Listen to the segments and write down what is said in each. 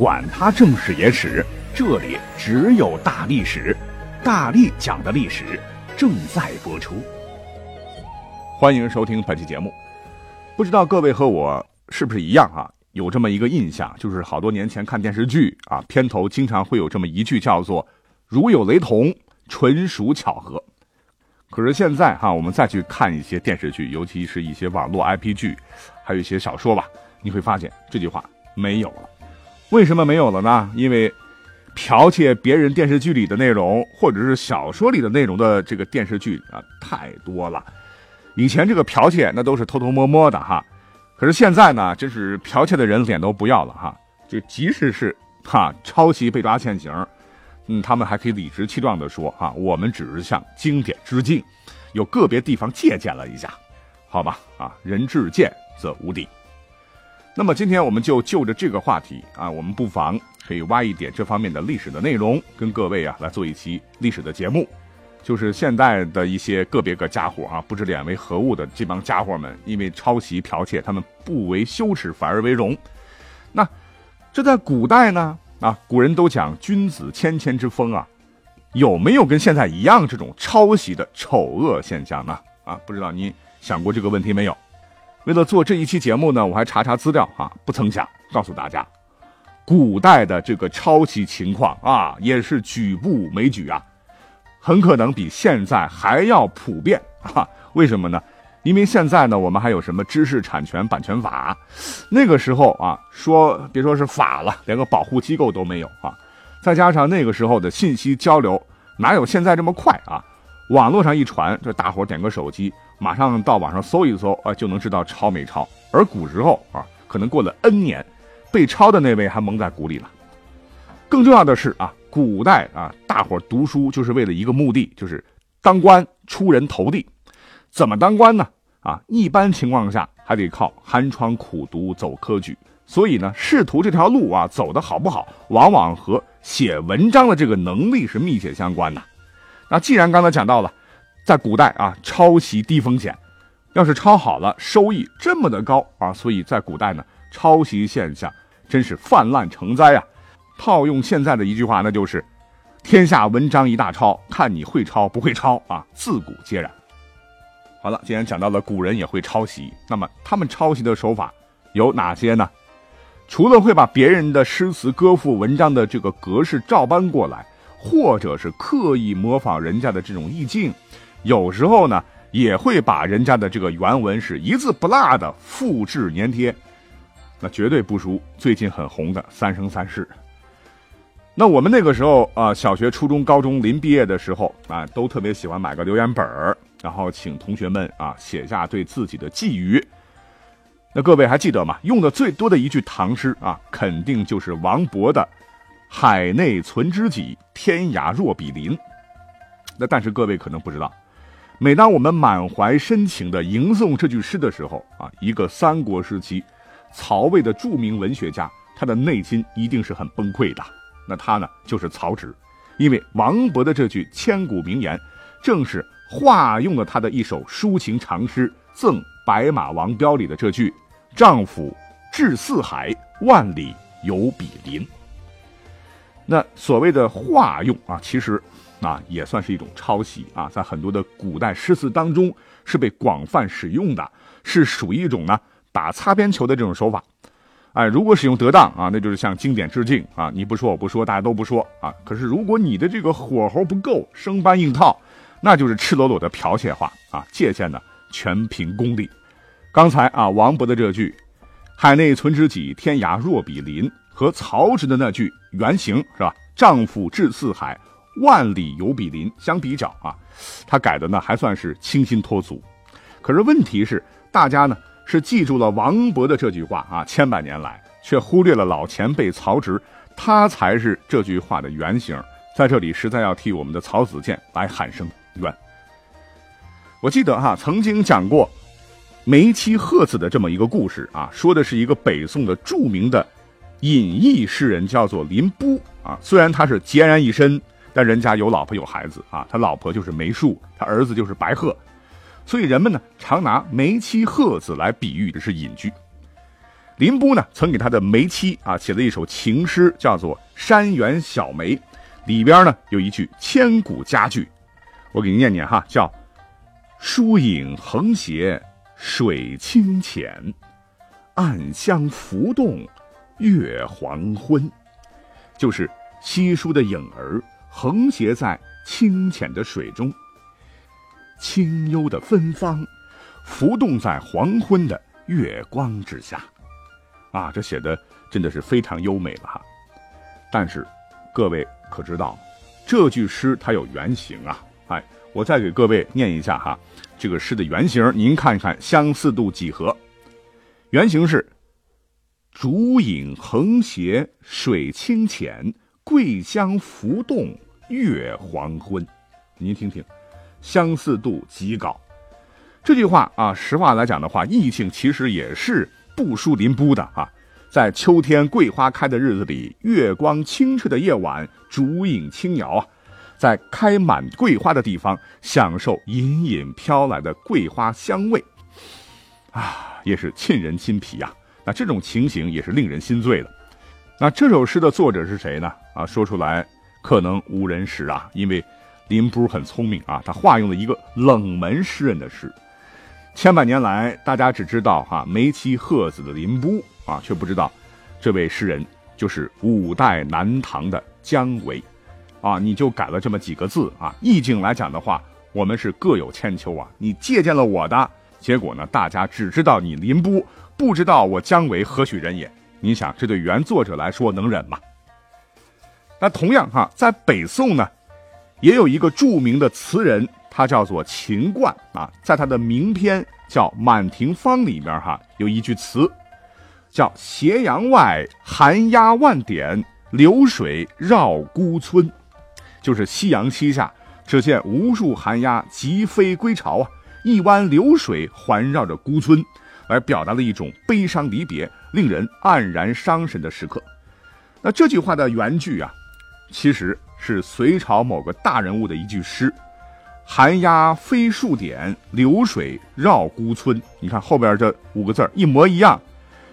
管他正史野史。这里只有大历史，大力讲的历史正在播出。欢迎收听本期节目。不知道各位和我是不是一样啊？有这么一个印象，就是好多年前看电视剧啊，片头经常会有这么一句叫做“如有雷同，纯属巧合”。可是现在哈，我们再去看一些电视剧，尤其是一些网络 IP 剧，还有一些小说吧，你会发现这句话没有了。为什么没有了呢？因为剽窃别人电视剧里的内容，或者是小说里的内容的这个电视剧啊，太多了。以前这个剽窃那都是偷偷摸摸的哈，可是现在呢，真是剽窃的人脸都不要了哈。就即使是哈抄袭被抓现行，嗯，他们还可以理直气壮地说哈，我们只是向经典致敬，有个别地方借鉴了一下，好吧啊，人至贱则无敌。那么今天我们就就着这个话题啊，我们不妨。可以挖一点这方面的历史的内容，跟各位啊来做一期历史的节目。就是现在的一些个别个家伙啊，不知脸为何物的这帮家伙们，因为抄袭剽窃，他们不为羞耻，反而为荣。那这在古代呢？啊，古人都讲君子谦谦之风啊，有没有跟现在一样这种抄袭的丑恶现象呢？啊，不知道你想过这个问题没有？为了做这一期节目呢，我还查查资料啊，不曾想告诉大家。古代的这个抄袭情况啊，也是举步枚举啊，很可能比现在还要普遍啊。为什么呢？因为现在呢，我们还有什么知识产权版权法，那个时候啊，说别说是法了，连个保护机构都没有啊。再加上那个时候的信息交流哪有现在这么快啊？网络上一传，这大伙点个手机，马上到网上搜一搜啊，就能知道抄没抄。而古时候啊，可能过了 N 年。被抄的那位还蒙在鼓里了。更重要的是啊，古代啊，大伙读书就是为了一个目的，就是当官出人头地。怎么当官呢？啊，一般情况下还得靠寒窗苦读走科举。所以呢，仕途这条路啊，走得好不好，往往和写文章的这个能力是密切相关的。那既然刚才讲到了，在古代啊，抄袭低风险，要是抄好了，收益这么的高啊，所以在古代呢，抄袭现象。真是泛滥成灾啊！套用现在的一句话，那就是“天下文章一大抄，看你会抄不会抄啊！”自古皆然。好了，既然讲到了古人也会抄袭，那么他们抄袭的手法有哪些呢？除了会把别人的诗词歌赋、文章的这个格式照搬过来，或者是刻意模仿人家的这种意境，有时候呢也会把人家的这个原文是一字不落的复制粘贴。那绝对不输最近很红的《三生三世》。那我们那个时候啊，小学、初中、高中临毕业的时候啊，都特别喜欢买个留言本儿，然后请同学们啊写下对自己的寄语。那各位还记得吗？用的最多的一句唐诗啊，肯定就是王勃的“海内存知己，天涯若比邻”。那但是各位可能不知道，每当我们满怀深情的吟诵这句诗的时候啊，一个三国时期。曹魏的著名文学家，他的内心一定是很崩溃的。那他呢，就是曹植，因为王勃的这句千古名言，正是化用了他的一首抒情长诗《赠白马王彪》里的这句：“丈夫志四海，万里犹比邻。”那所谓的化用啊，其实啊也算是一种抄袭啊，在很多的古代诗词当中是被广泛使用的，是属于一种呢。打擦边球的这种手法，哎，如果使用得当啊，那就是向经典致敬啊！你不说我不说，大家都不说啊。可是如果你的这个火候不够，生搬硬套，那就是赤裸裸的剽窃化啊！界限呢，全凭功力。刚才啊，王勃的这句“海内存知己，天涯若比邻”和曹植的那句原型是吧？“丈夫志四海，万里犹比邻”相比较啊，他改的呢还算是清新脱俗。可是问题是，大家呢？是记住了王勃的这句话啊，千百年来却忽略了老前辈曹植，他才是这句话的原型，在这里实在要替我们的曹子建来喊声冤。我记得哈，曾经讲过梅妻鹤子的这么一个故事啊，说的是一个北宋的著名的隐逸诗人，叫做林波啊。虽然他是孑然一身，但人家有老婆有孩子啊，他老婆就是梅树，他儿子就是白鹤，所以人们呢常拿梅妻鹤子来比喻的是隐居。林波呢曾给他的梅妻啊写了一首情诗，叫做《山园小梅》，里边呢有一句千古佳句，我给您念念哈，叫。疏影横斜水清浅，暗香浮动月黄昏。就是稀疏的影儿横斜在清浅的水中，清幽的芬芳浮动在黄昏的月光之下。啊，这写的真的是非常优美了哈。但是，各位可知道，这句诗它有原型啊？哎。我再给各位念一下哈，这个诗的原型，您看看相似度几何？原型是“竹影横斜水清浅，桂香浮动月黄昏”。您听听，相似度极高。这句话啊，实话来讲的话，意境其实也是不输林波的啊。在秋天桂花开的日子里，月光清澈的夜晚，竹影轻摇啊。在开满桂花的地方，享受隐隐飘来的桂花香味，啊，也是沁人心脾呀。那这种情形也是令人心醉的。那这首诗的作者是谁呢？啊，说出来可能无人识啊，因为林波很聪明啊，他化用了一个冷门诗人的诗。千百年来，大家只知道哈梅妻鹤子的林波啊，却不知道这位诗人就是五代南唐的姜维。啊，你就改了这么几个字啊？意境来讲的话，我们是各有千秋啊。你借鉴了我的，结果呢，大家只知道你林波，不知道我姜维何许人也。你想，这对原作者来说能忍吗？那同样哈，在北宋呢，也有一个著名的词人，他叫做秦观啊，在他的名篇叫《满庭芳》里面哈，有一句词，叫“斜阳外寒鸦万点，流水绕孤村”。就是夕阳西下，只见无数寒鸦急飞归巢啊！一湾流水环绕着孤村，来表达了一种悲伤离别、令人黯然伤神的时刻。那这句话的原句啊，其实是隋朝某个大人物的一句诗：“寒鸦飞数点，流水绕孤村。”你看后边这五个字一模一样，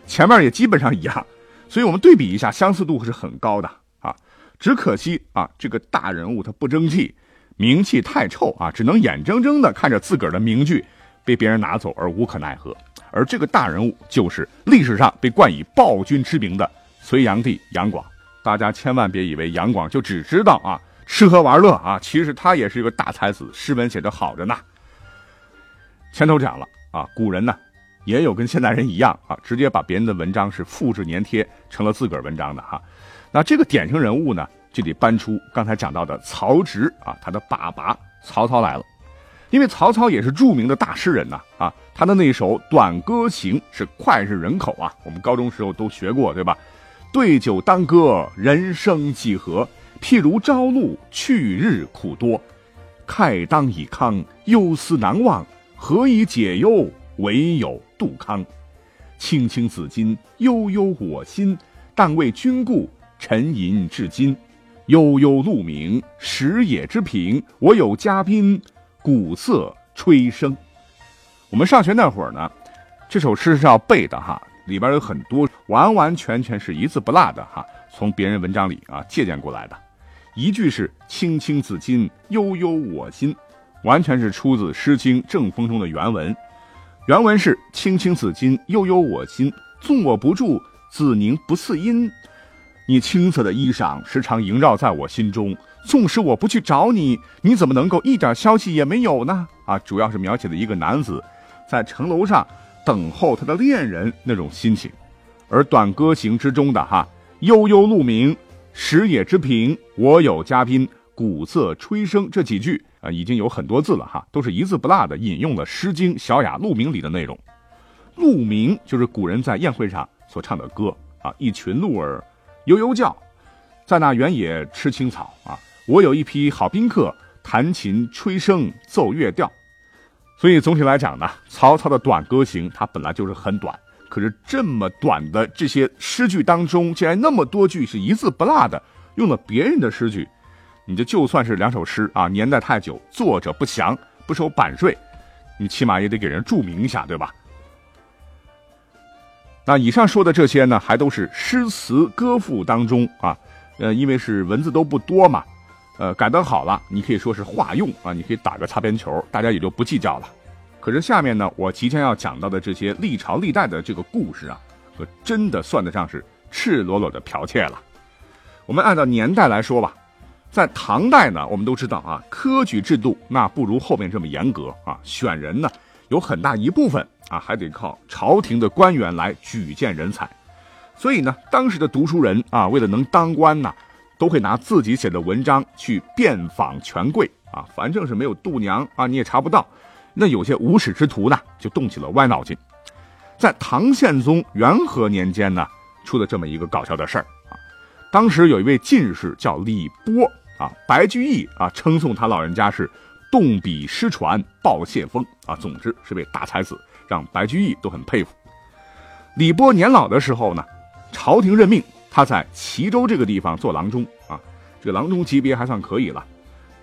前面也基本上一样，所以我们对比一下，相似度是很高的啊。只可惜啊，这个大人物他不争气，名气太臭啊，只能眼睁睁的看着自个儿的名句被别人拿走而无可奈何。而这个大人物就是历史上被冠以暴君之名的隋炀帝杨广。大家千万别以为杨广就只知道啊吃喝玩乐啊，其实他也是一个大才子，诗文写得好着呢。前头讲了啊，古人呢也有跟现代人一样啊，直接把别人的文章是复制粘贴成了自个儿文章的哈。那这个典型人物呢，就得搬出刚才讲到的曹植啊，他的爸爸曹操来了，因为曹操也是著名的大诗人呐啊，他的那首《短歌行》是脍炙人口啊，我们高中时候都学过对吧？对酒当歌，人生几何？譬如朝露，去日苦多。慨当以慷，忧思难忘。何以解忧？唯有杜康。青青子衿，悠悠我心。但为君故。沉吟至今，悠悠鹿鸣，食野之苹。我有嘉宾，鼓瑟吹笙。我们上学那会儿呢，这首诗是要背的哈，里边有很多完完全全是一字不落的哈，从别人文章里啊借鉴过来的。一句是“青青子衿，悠悠我心”，完全是出自《诗经·正风》中的原文。原文是“青青子衿，悠悠我心。纵我不住，子宁不嗣音。”你青色的衣裳时常萦绕在我心中，纵使我不去找你，你怎么能够一点消息也没有呢？啊，主要是描写了一个男子在城楼上等候他的恋人那种心情。而《短歌行》之中的哈“悠悠鹿鸣，食野之苹，我有嘉宾，鼓瑟吹笙”这几句啊，已经有很多字了哈，都是一字不落的引用了《诗经·小雅·鹿鸣》里的内容。鹿鸣就是古人在宴会上所唱的歌啊，一群鹿儿。悠悠叫，在那原野吃青草啊，我有一批好宾客，弹琴、吹笙、奏乐调。所以总体来讲呢，曹操的短歌行它本来就是很短，可是这么短的这些诗句当中，竟然那么多句是一字不落的用了别人的诗句。你这就算是两首诗啊，年代太久，作者不详，不收版税，你起码也得给人注明一下，对吧？那以上说的这些呢，还都是诗词歌赋当中啊，呃，因为是文字都不多嘛，呃，改得好了，你可以说是化用啊，你可以打个擦边球，大家也就不计较了。可是下面呢，我即将要讲到的这些历朝历代的这个故事啊，可真的算得上是赤裸裸的剽窃了。我们按照年代来说吧，在唐代呢，我们都知道啊，科举制度那不如后面这么严格啊，选人呢有很大一部分。啊，还得靠朝廷的官员来举荐人才，所以呢，当时的读书人啊，为了能当官呢，都会拿自己写的文章去遍访权贵啊，反正是没有度娘啊，你也查不到。那有些无耻之徒呢，就动起了歪脑筋，在唐宪宗元和年间呢，出了这么一个搞笑的事儿啊。当时有一位进士叫李波啊，白居易啊称颂他老人家是动笔失传报谢风啊，总之是位大才子。让白居易都很佩服。李波年老的时候呢，朝廷任命他在齐州这个地方做郎中啊，这个郎中级别还算可以了。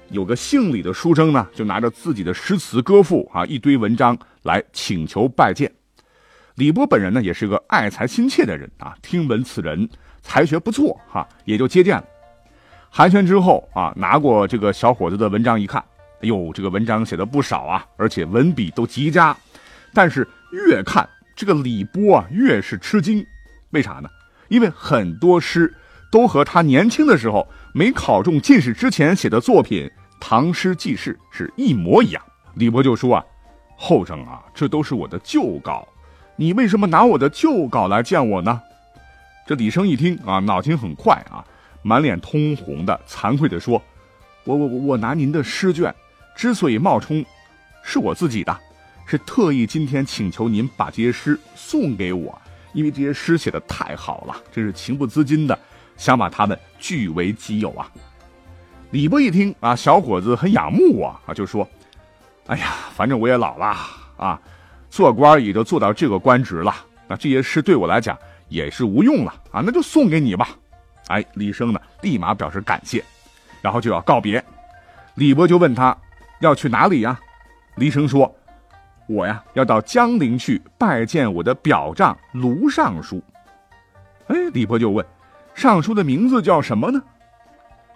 有个姓李的书生呢，就拿着自己的诗词歌赋啊，一堆文章来请求拜见。李波本人呢，也是个爱才心切的人啊，听闻此人才学不错哈，也就接见了。寒暄之后啊，拿过这个小伙子的文章一看，呦，这个文章写的不少啊，而且文笔都极佳。但是越看这个李波啊，越是吃惊，为啥呢？因为很多诗都和他年轻的时候没考中进士之前写的作品《唐诗纪事》是一模一样。李波就说啊：“后生啊，这都是我的旧稿，你为什么拿我的旧稿来见我呢？”这李生一听啊，脑筋很快啊，满脸通红的，惭愧的说：“我我我我拿您的诗卷，之所以冒充，是我自己的。”是特意今天请求您把这些诗送给我，因为这些诗写的太好了，真是情不自禁的想把他们据为己有啊。李波一听啊，小伙子很仰慕我啊，就说：“哎呀，反正我也老了啊，做官也就做到这个官职了，那这些诗对我来讲也是无用了啊，那就送给你吧。”哎，李生呢，立马表示感谢，然后就要告别。李波就问他要去哪里呀？李生说。我呀，要到江陵去拜见我的表丈卢尚书。哎，李波就问：“尚书的名字叫什么呢？”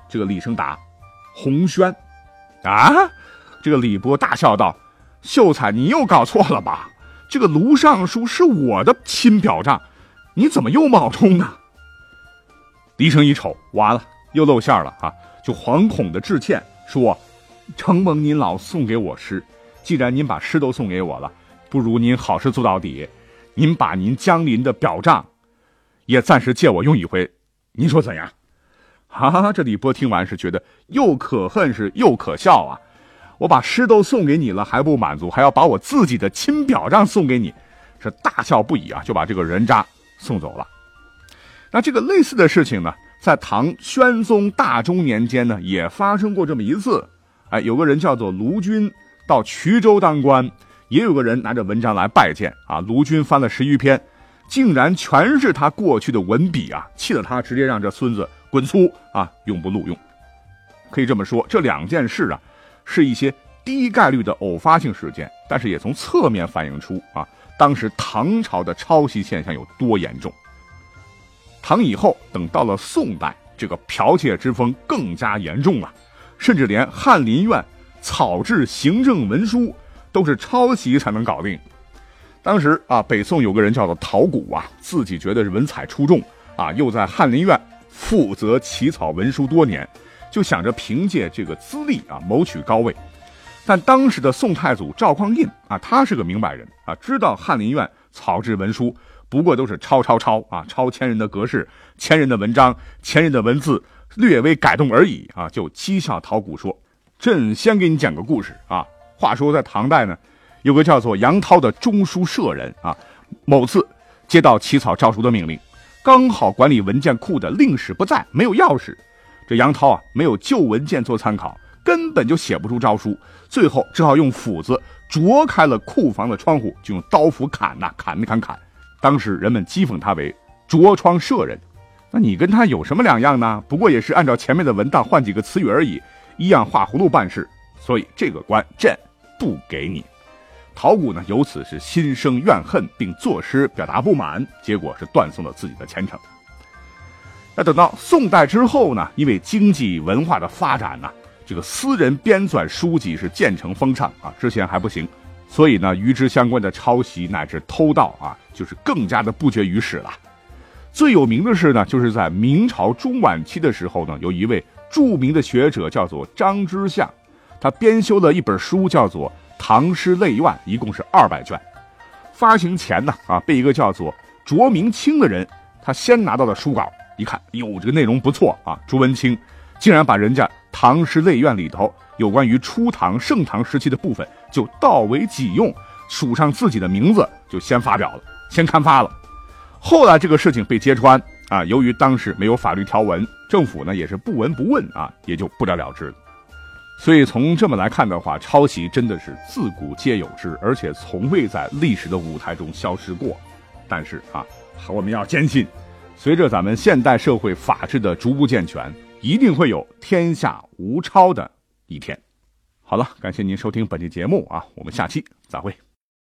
这个李生答：“洪轩。”啊！这个李波大笑道：“秀才，你又搞错了吧？这个卢尚书是我的亲表丈，你怎么又冒充呢？”李生一瞅，完了，又露馅了啊！就惶恐的致歉说：“承蒙您老送给我诗。”既然您把诗都送给我了，不如您好事做到底，您把您江林的表彰，也暂时借我用一回，您说怎样？哈啊！这李波听完是觉得又可恨是又可笑啊！我把诗都送给你了还不满足，还要把我自己的亲表彰送给你，是大笑不已啊！就把这个人渣送走了。那这个类似的事情呢，在唐宣宗大中年间呢，也发生过这么一次。哎，有个人叫做卢军。到衢州当官，也有个人拿着文章来拜见啊。卢军翻了十余篇，竟然全是他过去的文笔啊，气得他直接让这孙子滚粗啊，永不录用。可以这么说，这两件事啊，是一些低概率的偶发性事件，但是也从侧面反映出啊，当时唐朝的抄袭现象有多严重。唐以后，等到了宋代，这个剽窃之风更加严重了，甚至连翰林院。草制行政文书都是抄袭才能搞定。当时啊，北宋有个人叫做陶谷啊，自己觉得是文采出众啊，又在翰林院负责起草文书多年，就想着凭借这个资历啊谋取高位。但当时的宋太祖赵匡胤啊，他是个明白人啊，知道翰林院草制文书不过都是抄抄抄啊，抄前人的格式、前人的文章、前人的文字，略微改动而已啊，就讥笑陶谷说。朕先给你讲个故事啊。话说在唐代呢，有个叫做杨涛的中书舍人啊，某次接到起草诏书的命令，刚好管理文件库的令史不在，没有钥匙，这杨涛啊，没有旧文件做参考，根本就写不出诏书，最后只好用斧子啄开了库房的窗户，就用刀斧砍呐，砍砍砍。当时人们讥讽他为“着窗射人”。那你跟他有什么两样呢？不过也是按照前面的文档换几个词语而已，一样画葫芦办事。所以这个官朕不给你。陶谷呢，由此是心生怨恨，并作诗表达不满，结果是断送了自己的前程。那等到宋代之后呢？因为经济文化的发展呢，这个私人编纂书籍是渐成风畅啊。之前还不行，所以呢，与之相关的抄袭乃至偷盗啊，就是更加的不绝于史了。最有名的是呢，就是在明朝中晚期的时候呢，有一位著名的学者叫做张之相，他编修了一本书，叫做《唐诗类苑》，一共是二百卷。发行前呢，啊，被一个叫做卓明清的人，他先拿到了书稿。一看，哟，这个内容不错啊！朱文清竟然把人家《唐诗类苑》里头有关于初唐、盛唐时期的部分就盗为己用，署上自己的名字，就先发表了，先刊发了。后来这个事情被揭穿啊，由于当时没有法律条文，政府呢也是不闻不问啊，也就不了了之了。所以从这么来看的话，抄袭真的是自古皆有之，而且从未在历史的舞台中消失过。但是啊，我们要坚信。随着咱们现代社会法治的逐步健全，一定会有天下无抄的一天。好了，感谢您收听本期节目啊，我们下期再会。